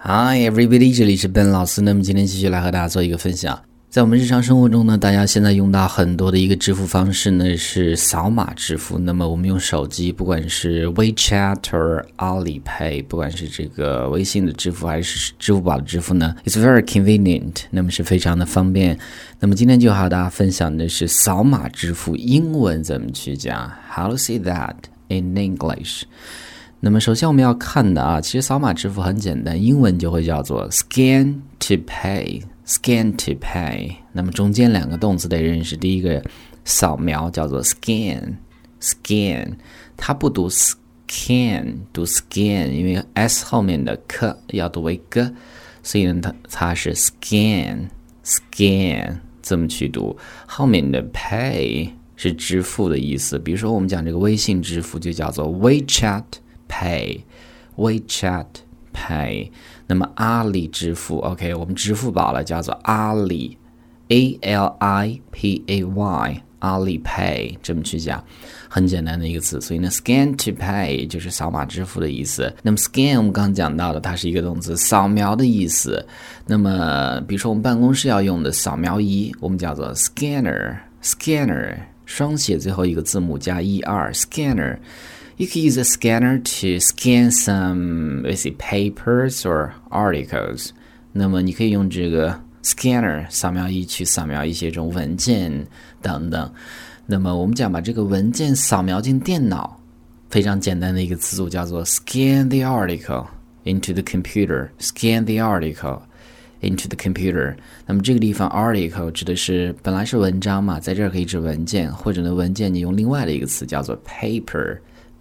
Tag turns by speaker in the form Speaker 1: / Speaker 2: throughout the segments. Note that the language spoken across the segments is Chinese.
Speaker 1: Hi everybody，这里是 Ben 老师。那么今天继续来和大家做一个分享。在我们日常生活中呢，大家现在用到很多的一个支付方式呢是扫码支付。那么我们用手机，不管是 WeChat 或 AliPay，不管是这个微信的支付还是支付宝的支付呢，it's very convenient，那么是非常的方便。那么今天就和大家分享的是扫码支付英文怎么去讲，How to say that in English。那么首先我们要看的啊，其实扫码支付很简单，英文就会叫做 Scan to Pay。Scan to pay，那么中间两个动词得认识。第一个扫描叫做 scan，scan，它不读 scan，读 scan，因为 s 后面的 k 要读为 g，所以呢它它是 scan，scan 这么去读。后面的 pay 是支付的意思，比如说我们讲这个微信支付就叫做 WeChat Pay，WeChat。Pay，那么阿里支付，OK，我们支付宝了，叫做阿里，A L I P A Y，阿里 Pay，这么去讲，很简单的一个词。所以呢，Scan to Pay 就是扫码支付的意思。那么 Scan 我们刚刚讲到的，它是一个动词，扫描的意思。那么比如说我们办公室要用的扫描仪，我们叫做 Scanner，Scanner，双写最后一个字母加 er，Scanner。You can use a scanner to scan some, let's say, papers or articles. 那么你可以用这个 scanner 扫描仪去扫描一些这种文件等等。那么我们讲把这个文件扫描进电脑，非常简单的一个词组叫做 scan the article into the computer. Scan the article into the computer。那么这个地方 article 指的是本来是文章嘛，在这儿可以指文件，或者呢文件你用另外的一个词叫做 paper。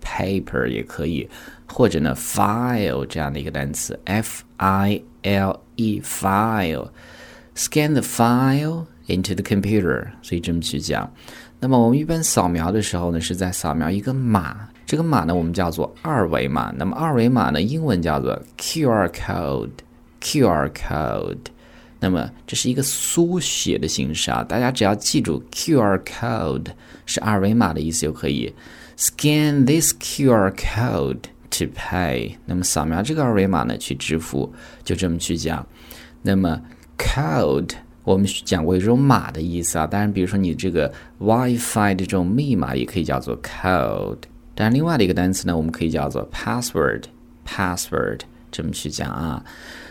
Speaker 1: Paper 也可以，或者呢，file 这样的一个单词，f i l e file，scan the file into the computer，所以这么去讲。那么我们一般扫描的时候呢，是在扫描一个码，这个码呢我们叫做二维码。那么二维码呢，英文叫做 QR code，QR code。那么这是一个缩写的形式啊，大家只要记住 QR code 是二维码的意思就可以。Scan this QR code to pay。那么扫描这个二维码呢，去支付，就这么去讲。那么 code 我们讲过这种码的意思啊。当然，比如说你这个 WiFi 的这种密码也可以叫做 code。当然，另外的一个单词呢，我们可以叫做 password，password 这么去讲啊。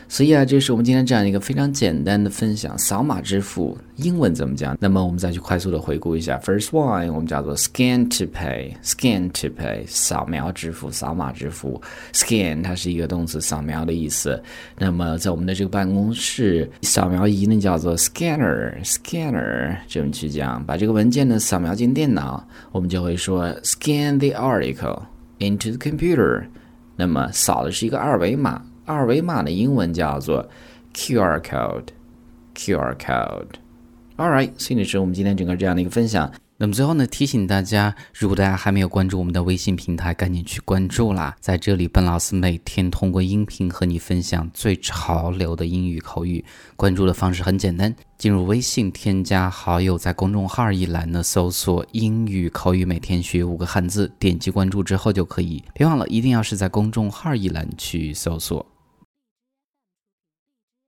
Speaker 1: 所以啊，这是我们今天这样一个非常简单的分享。扫码支付英文怎么讲？那么我们再去快速的回顾一下。First one，我们叫做 scan to pay，scan to pay，扫描支付，扫码支付。Scan 它是一个动词，扫描的意思。那么在我们的这个办公室，扫描仪呢叫做 scanner，scanner 这么去讲。把这个文件呢扫描进电脑，我们就会说 scan the article into the computer。那么扫的是一个二维码。二维码的英文叫做 QR code，QR code。All right，所以这是我们今天整个这样的一个分享。那么最后呢，提醒大家，如果大家还没有关注我们的微信平台，赶紧去关注啦！在这里，笨老师每天通过音频和你分享最潮流的英语口语。关注的方式很简单，进入微信，添加好友，在公众号一栏呢搜索“英语口语每天学五个汉字”，点击关注之后就可以。别忘了，一定要是在公众号一栏去搜索。